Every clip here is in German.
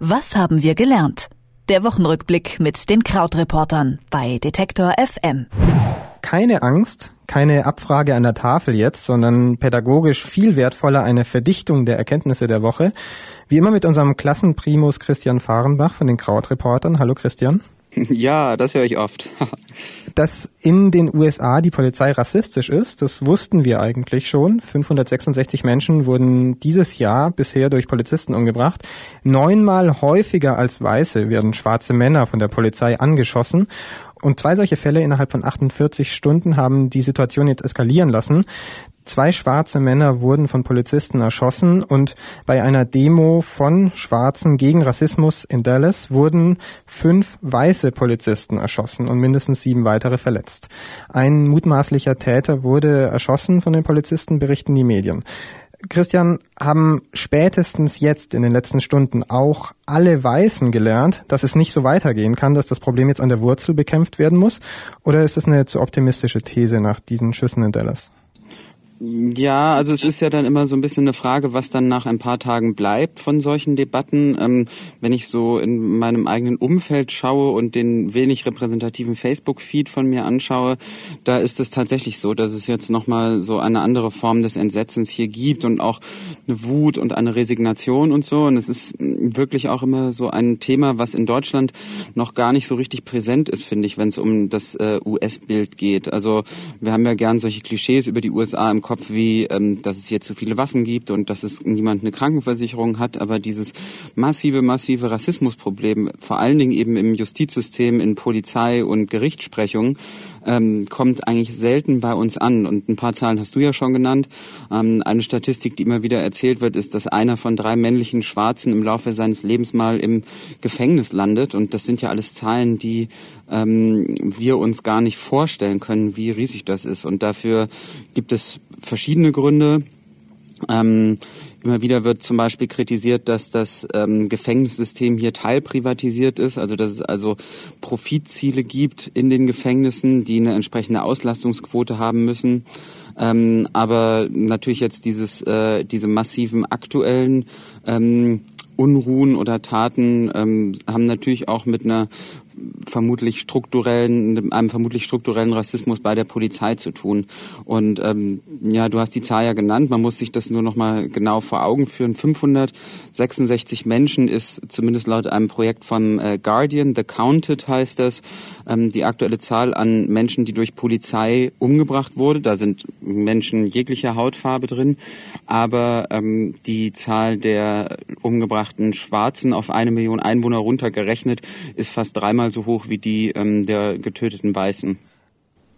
Was haben wir gelernt? Der Wochenrückblick mit den Krautreportern bei Detektor FM. Keine Angst, keine Abfrage an der Tafel jetzt, sondern pädagogisch viel wertvoller eine Verdichtung der Erkenntnisse der Woche. Wie immer mit unserem Klassenprimus Christian Fahrenbach von den Krautreportern. Hallo Christian. Ja, das höre ich oft. Dass in den USA die Polizei rassistisch ist, das wussten wir eigentlich schon. 566 Menschen wurden dieses Jahr bisher durch Polizisten umgebracht. Neunmal häufiger als Weiße werden schwarze Männer von der Polizei angeschossen. Und zwei solche Fälle innerhalb von 48 Stunden haben die Situation jetzt eskalieren lassen. Zwei schwarze Männer wurden von Polizisten erschossen und bei einer Demo von Schwarzen gegen Rassismus in Dallas wurden fünf weiße Polizisten erschossen und mindestens sieben weitere verletzt. Ein mutmaßlicher Täter wurde erschossen von den Polizisten, berichten die Medien. Christian, haben spätestens jetzt in den letzten Stunden auch alle Weißen gelernt, dass es nicht so weitergehen kann, dass das Problem jetzt an der Wurzel bekämpft werden muss? Oder ist das eine zu optimistische These nach diesen Schüssen in Dallas? Ja, also es ist ja dann immer so ein bisschen eine Frage, was dann nach ein paar Tagen bleibt von solchen Debatten. Ähm, wenn ich so in meinem eigenen Umfeld schaue und den wenig repräsentativen Facebook-Feed von mir anschaue, da ist es tatsächlich so, dass es jetzt nochmal so eine andere Form des Entsetzens hier gibt und auch eine Wut und eine Resignation und so. Und es ist wirklich auch immer so ein Thema, was in Deutschland noch gar nicht so richtig präsent ist, finde ich, wenn es um das äh, US-Bild geht. Also wir haben ja gern solche Klischees über die USA im Kopf wie, ähm, dass es hier zu viele Waffen gibt und dass es niemand eine Krankenversicherung hat, aber dieses massive, massive Rassismusproblem, vor allen Dingen eben im Justizsystem, in Polizei und Gerichtssprechung, ähm, kommt eigentlich selten bei uns an. Und ein paar Zahlen hast du ja schon genannt. Ähm, eine Statistik, die immer wieder erzählt wird, ist, dass einer von drei männlichen Schwarzen im Laufe seines Lebens mal im Gefängnis landet. Und das sind ja alles Zahlen, die ähm, wir uns gar nicht vorstellen können, wie riesig das ist. Und dafür gibt es verschiedene Gründe. Ähm, immer wieder wird zum Beispiel kritisiert, dass das ähm, Gefängnissystem hier teilprivatisiert ist, also dass es also Profitziele gibt in den Gefängnissen, die eine entsprechende Auslastungsquote haben müssen. Ähm, aber natürlich jetzt dieses, äh, diese massiven aktuellen ähm, Unruhen oder Taten ähm, haben natürlich auch mit einer vermutlich strukturellen, einem vermutlich strukturellen Rassismus bei der Polizei zu tun. Und ähm, ja, du hast die Zahl ja genannt. Man muss sich das nur noch mal genau vor Augen führen. 566 Menschen ist zumindest laut einem Projekt von äh, Guardian, The Counted heißt das, ähm, die aktuelle Zahl an Menschen, die durch Polizei umgebracht wurde. Da sind Menschen jeglicher Hautfarbe drin, aber ähm, die Zahl der umgebrachten Schwarzen auf eine Million Einwohner runtergerechnet ist fast dreimal dreimal so hoch wie die ähm, der getöteten Weißen.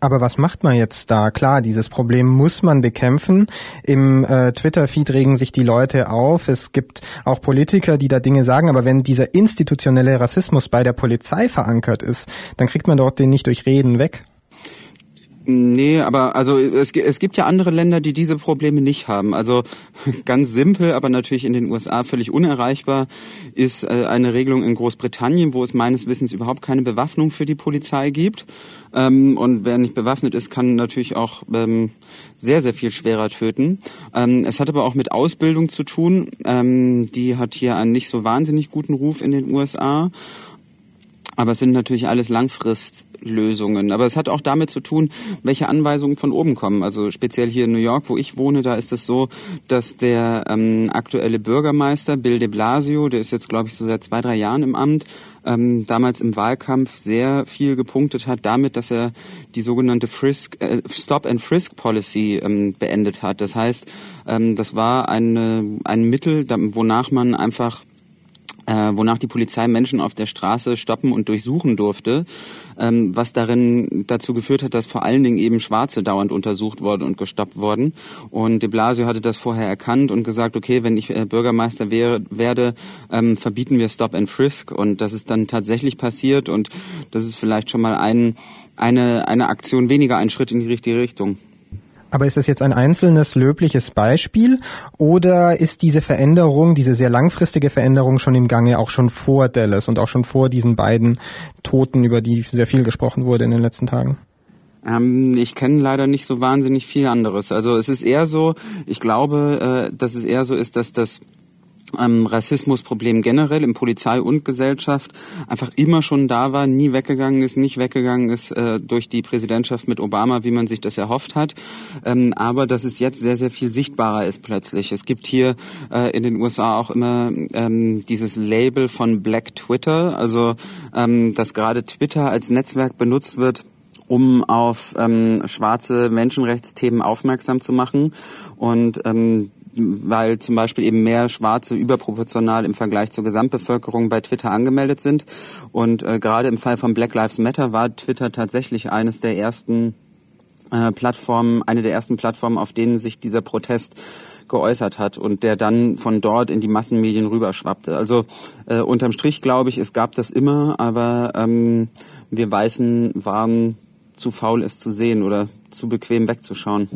Aber was macht man jetzt da? Klar, dieses Problem muss man bekämpfen. Im äh, Twitter-Feed regen sich die Leute auf. Es gibt auch Politiker, die da Dinge sagen. Aber wenn dieser institutionelle Rassismus bei der Polizei verankert ist, dann kriegt man dort den nicht durch Reden weg. Nee, aber also es, es gibt ja andere Länder, die diese Probleme nicht haben. Also ganz simpel, aber natürlich in den USA völlig unerreichbar ist äh, eine Regelung in Großbritannien, wo es meines Wissens überhaupt keine Bewaffnung für die Polizei gibt. Ähm, und wer nicht bewaffnet ist, kann natürlich auch ähm, sehr, sehr viel schwerer töten. Ähm, es hat aber auch mit Ausbildung zu tun. die hat hier einen nicht so wahnsinnig guten Ruf in den USA. Aber es sind natürlich alles Langfristlösungen. Aber es hat auch damit zu tun, welche Anweisungen von oben kommen. Also speziell hier in New York, wo ich wohne, da ist es so, dass der ähm, aktuelle Bürgermeister Bill de Blasio, der ist jetzt, glaube ich, so seit zwei, drei Jahren im Amt, ähm, damals im Wahlkampf sehr viel gepunktet hat damit, dass er die sogenannte Frisk, äh, Stop and Frisk Policy ähm, beendet hat. Das heißt, ähm, das war eine, ein Mittel, wonach man einfach äh, wonach die Polizei Menschen auf der Straße stoppen und durchsuchen durfte, ähm, was darin dazu geführt hat, dass vor allen Dingen eben Schwarze dauernd untersucht wurden und gestoppt wurden. Und de Blasio hatte das vorher erkannt und gesagt, okay, wenn ich äh, Bürgermeister wäre, werde, ähm, verbieten wir Stop and Frisk. Und das ist dann tatsächlich passiert und das ist vielleicht schon mal ein, eine, eine Aktion weniger, ein Schritt in die richtige Richtung. Aber ist das jetzt ein einzelnes löbliches Beispiel oder ist diese Veränderung, diese sehr langfristige Veränderung schon im Gange auch schon vor Dallas und auch schon vor diesen beiden Toten, über die sehr viel gesprochen wurde in den letzten Tagen? Ähm, ich kenne leider nicht so wahnsinnig viel anderes. Also es ist eher so, ich glaube, äh, dass es eher so ist, dass das ähm, Rassismusproblem generell in Polizei und Gesellschaft einfach immer schon da war, nie weggegangen ist, nicht weggegangen ist äh, durch die Präsidentschaft mit Obama, wie man sich das erhofft hat. Ähm, aber dass es jetzt sehr, sehr viel sichtbarer ist plötzlich. Es gibt hier äh, in den USA auch immer ähm, dieses Label von Black Twitter, also ähm, dass gerade Twitter als Netzwerk benutzt wird, um auf ähm, schwarze Menschenrechtsthemen aufmerksam zu machen. Und ähm, weil zum Beispiel eben mehr Schwarze überproportional im Vergleich zur Gesamtbevölkerung bei Twitter angemeldet sind. Und äh, gerade im Fall von Black Lives Matter war Twitter tatsächlich eines der ersten äh, Plattformen, eine der ersten Plattformen, auf denen sich dieser Protest geäußert hat und der dann von dort in die Massenmedien rüberschwappte. Also äh, unterm Strich glaube ich, es gab das immer, aber ähm, wir Weißen waren zu faul, es zu sehen oder zu bequem wegzuschauen.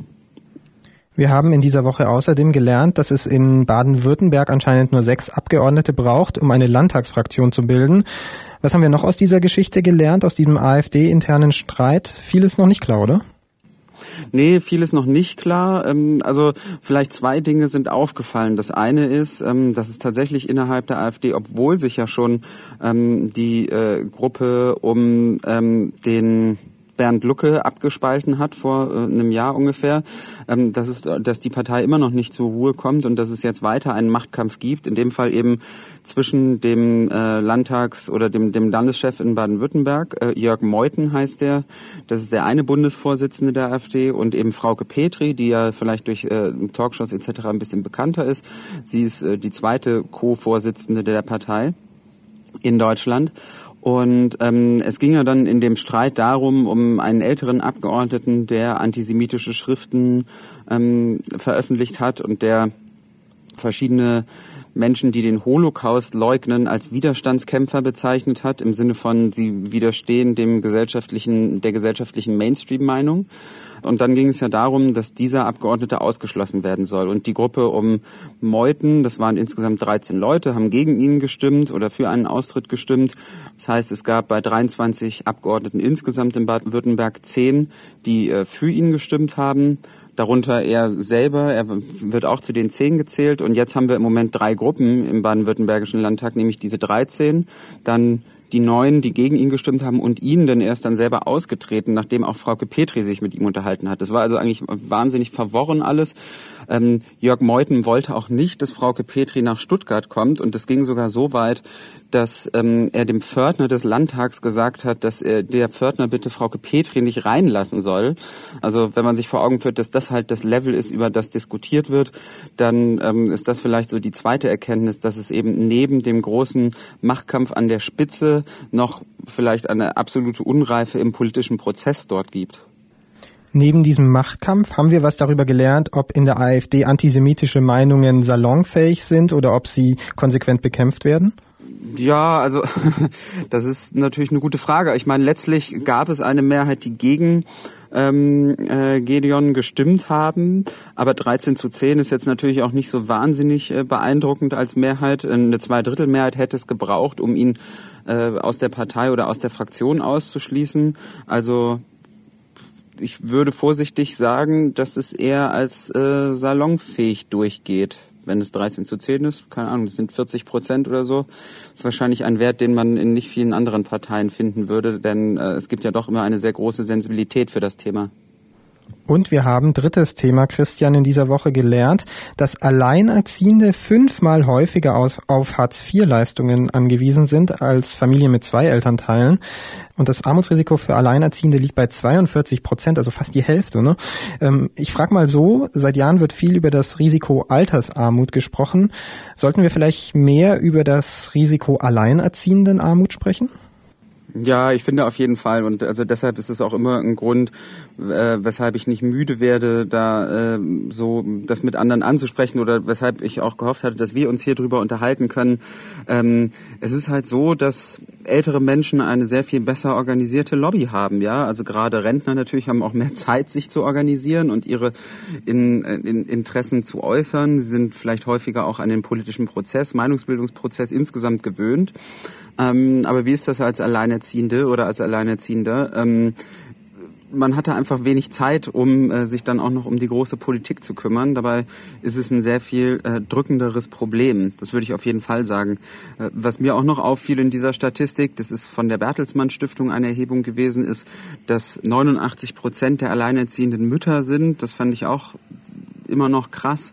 Wir haben in dieser Woche außerdem gelernt, dass es in Baden-Württemberg anscheinend nur sechs Abgeordnete braucht, um eine Landtagsfraktion zu bilden. Was haben wir noch aus dieser Geschichte gelernt, aus diesem AfD-internen Streit? Vieles noch nicht klar, oder? Nee, vieles noch nicht klar. Ähm, also vielleicht zwei Dinge sind aufgefallen. Das eine ist, ähm, dass es tatsächlich innerhalb der AfD, obwohl sich ja schon ähm, die äh, Gruppe um den Bernd Lucke abgespalten hat vor äh, einem Jahr ungefähr, ähm, dass, es, dass die Partei immer noch nicht zur Ruhe kommt und dass es jetzt weiter einen Machtkampf gibt, in dem Fall eben zwischen dem äh, Landtags- oder dem, dem Landeschef in Baden-Württemberg, äh, Jörg Meuthen heißt der, das ist der eine Bundesvorsitzende der AfD und eben Frauke Petri, die ja vielleicht durch äh, Talkshows etc. ein bisschen bekannter ist. Sie ist äh, die zweite Co-Vorsitzende der Partei in Deutschland. Und ähm, es ging ja dann in dem Streit darum, um einen älteren Abgeordneten, der antisemitische Schriften ähm, veröffentlicht hat und der verschiedene Menschen, die den Holocaust leugnen, als Widerstandskämpfer bezeichnet hat, im Sinne von, sie widerstehen dem gesellschaftlichen, der gesellschaftlichen Mainstream-Meinung. Und dann ging es ja darum, dass dieser Abgeordnete ausgeschlossen werden soll. Und die Gruppe um Meuthen, das waren insgesamt 13 Leute, haben gegen ihn gestimmt oder für einen Austritt gestimmt. Das heißt, es gab bei 23 Abgeordneten insgesamt in Baden-Württemberg 10, die äh, für ihn gestimmt haben darunter er selber, er wird auch zu den zehn gezählt und jetzt haben wir im Moment drei Gruppen im baden-württembergischen Landtag, nämlich diese 13, dann die Neuen, die gegen ihn gestimmt haben und ihn denn erst dann selber ausgetreten, nachdem auch Frauke Petri sich mit ihm unterhalten hat. Das war also eigentlich wahnsinnig verworren alles. Ähm, Jörg Meuthen wollte auch nicht, dass Frauke Petri nach Stuttgart kommt und das ging sogar so weit, dass ähm, er dem Pförtner des Landtags gesagt hat, dass er der Pförtner bitte Frauke Petri nicht reinlassen soll. Also wenn man sich vor Augen führt, dass das halt das Level ist, über das diskutiert wird, dann ähm, ist das vielleicht so die zweite Erkenntnis, dass es eben neben dem großen Machtkampf an der Spitze noch vielleicht eine absolute Unreife im politischen Prozess dort gibt. Neben diesem Machtkampf haben wir was darüber gelernt, ob in der AfD antisemitische Meinungen salonfähig sind oder ob sie konsequent bekämpft werden? Ja, also das ist natürlich eine gute Frage. Ich meine, letztlich gab es eine Mehrheit, die gegen ähm, äh, Gedeon gestimmt haben, aber 13 zu 10 ist jetzt natürlich auch nicht so wahnsinnig äh, beeindruckend als Mehrheit. Eine Zweidrittelmehrheit hätte es gebraucht, um ihn äh, aus der Partei oder aus der Fraktion auszuschließen. Also ich würde vorsichtig sagen, dass es eher als äh, salonfähig durchgeht wenn es 13 zu 10 ist, keine Ahnung, das sind 40 Prozent oder so, das ist wahrscheinlich ein Wert, den man in nicht vielen anderen Parteien finden würde, denn äh, es gibt ja doch immer eine sehr große Sensibilität für das Thema. Und wir haben drittes Thema, Christian, in dieser Woche gelernt, dass Alleinerziehende fünfmal häufiger auf Hartz-IV-Leistungen angewiesen sind als Familien mit zwei Elternteilen. Und das Armutsrisiko für Alleinerziehende liegt bei 42 Prozent, also fast die Hälfte. Ne? Ähm, ich frage mal so, seit Jahren wird viel über das Risiko Altersarmut gesprochen. Sollten wir vielleicht mehr über das Risiko Alleinerziehendenarmut sprechen? Ja, ich finde auf jeden Fall und also deshalb ist es auch immer ein Grund, äh, weshalb ich nicht müde werde, da äh, so das mit anderen anzusprechen oder weshalb ich auch gehofft hatte, dass wir uns hier drüber unterhalten können. Ähm, es ist halt so, dass ältere Menschen eine sehr viel besser organisierte Lobby haben, ja. Also gerade Rentner natürlich haben auch mehr Zeit, sich zu organisieren und ihre in, in Interessen zu äußern. Sie sind vielleicht häufiger auch an den politischen Prozess, Meinungsbildungsprozess insgesamt gewöhnt. Ähm, aber wie ist das als Alleinerziehende oder als Alleinerziehender? Ähm, man hatte einfach wenig Zeit, um äh, sich dann auch noch um die große Politik zu kümmern. Dabei ist es ein sehr viel äh, drückenderes Problem. Das würde ich auf jeden Fall sagen. Äh, was mir auch noch auffiel in dieser Statistik, das ist von der Bertelsmann Stiftung eine Erhebung gewesen, ist, dass 89 Prozent der alleinerziehenden Mütter sind. Das fand ich auch immer noch krass.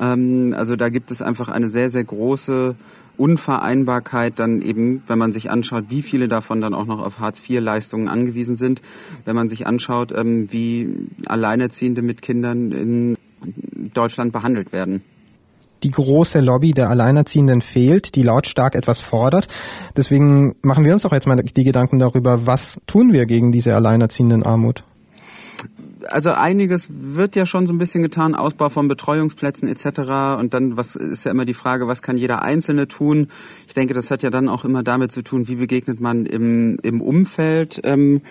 Ähm, also da gibt es einfach eine sehr, sehr große Unvereinbarkeit dann eben, wenn man sich anschaut, wie viele davon dann auch noch auf Hartz-IV-Leistungen angewiesen sind, wenn man sich anschaut, ähm, wie Alleinerziehende mit Kindern in Deutschland behandelt werden die große Lobby der Alleinerziehenden fehlt, die lautstark etwas fordert. Deswegen machen wir uns doch jetzt mal die Gedanken darüber, was tun wir gegen diese alleinerziehenden Armut? Also einiges wird ja schon so ein bisschen getan, Ausbau von Betreuungsplätzen etc. Und dann, was ist ja immer die Frage, was kann jeder Einzelne tun? Ich denke, das hat ja dann auch immer damit zu tun, wie begegnet man im, im Umfeld. Ähm,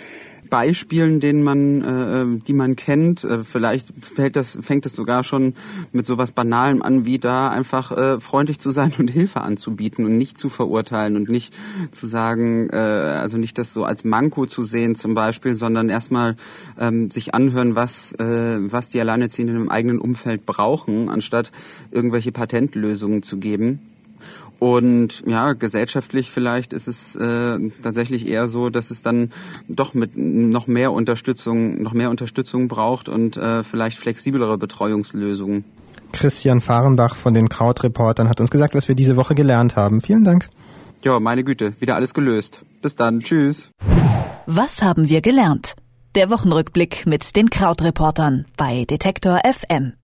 Beispielen, denen man, äh, die man kennt. Äh, vielleicht fällt das, fängt es sogar schon mit sowas Banalem an, wie da einfach äh, freundlich zu sein und Hilfe anzubieten und nicht zu verurteilen und nicht zu sagen, äh, also nicht das so als Manko zu sehen zum Beispiel, sondern erstmal ähm, sich anhören, was, äh, was die Alleinerziehenden im eigenen Umfeld brauchen, anstatt irgendwelche Patentlösungen zu geben. Und ja, gesellschaftlich vielleicht ist es äh, tatsächlich eher so, dass es dann doch mit noch mehr Unterstützung, noch mehr Unterstützung braucht und äh, vielleicht flexiblere Betreuungslösungen. Christian Fahrenbach von den Krautreportern hat uns gesagt, was wir diese Woche gelernt haben. Vielen Dank. Ja, meine Güte, wieder alles gelöst. Bis dann, tschüss. Was haben wir gelernt? Der Wochenrückblick mit den Krautreportern bei Detektor FM.